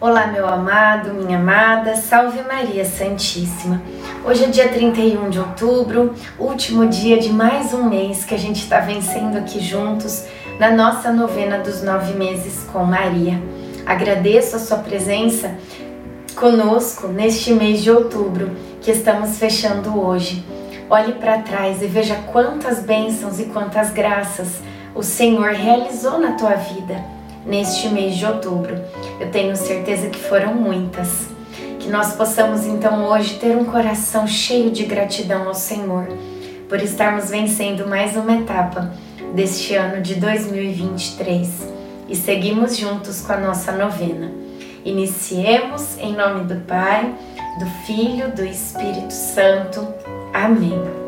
Olá, meu amado, minha amada, salve Maria Santíssima. Hoje é dia 31 de outubro, último dia de mais um mês que a gente está vencendo aqui juntos na nossa novena dos nove meses com Maria. Agradeço a sua presença conosco neste mês de outubro que estamos fechando hoje. Olhe para trás e veja quantas bênçãos e quantas graças o Senhor realizou na tua vida neste mês de outubro. Eu tenho certeza que foram muitas. Que nós possamos então hoje ter um coração cheio de gratidão ao Senhor por estarmos vencendo mais uma etapa deste ano de 2023 e seguimos juntos com a nossa novena. Iniciemos em nome do Pai, do Filho, do Espírito Santo. Amém.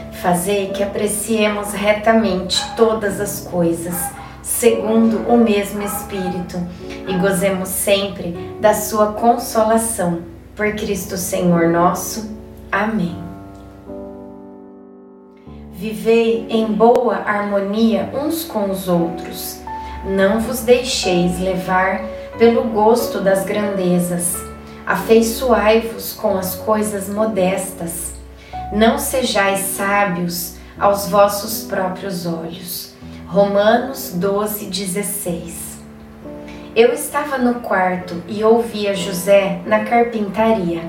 Fazei que apreciemos retamente todas as coisas, segundo o mesmo Espírito, e gozemos sempre da Sua consolação. Por Cristo Senhor nosso. Amém. Vivei em boa harmonia uns com os outros. Não vos deixeis levar pelo gosto das grandezas. Afeiçoai-vos com as coisas modestas não sejais sábios aos vossos próprios olhos. Romanos 12, 16. Eu estava no quarto e ouvia José na carpintaria.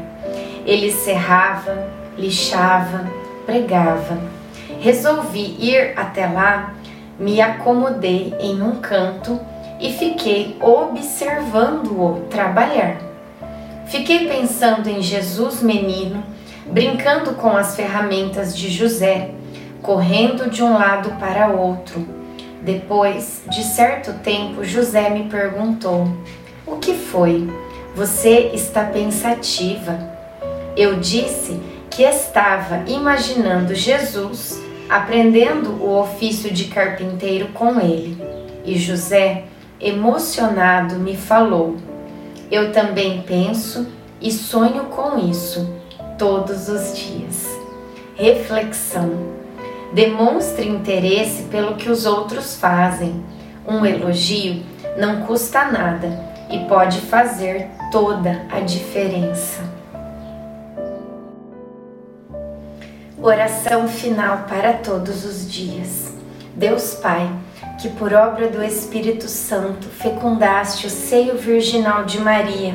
Ele serrava, lixava, pregava. Resolvi ir até lá, me acomodei em um canto e fiquei observando-o trabalhar. Fiquei pensando em Jesus menino brincando com as ferramentas de José, correndo de um lado para outro. Depois de certo tempo, José me perguntou: O que foi? Você está pensativa? Eu disse que estava imaginando Jesus aprendendo o ofício de carpinteiro com ele. E José, emocionado, me falou: Eu também penso e sonho com isso todos os dias. Reflexão. Demonstre interesse pelo que os outros fazem. Um elogio não custa nada e pode fazer toda a diferença. Oração final para todos os dias. Deus Pai, que por obra do Espírito Santo fecundaste o seio virginal de Maria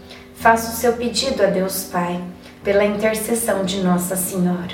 Faça o seu pedido a Deus Pai, pela intercessão de Nossa Senhora.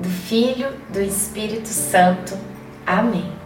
do Filho, do Espírito Santo. Amém.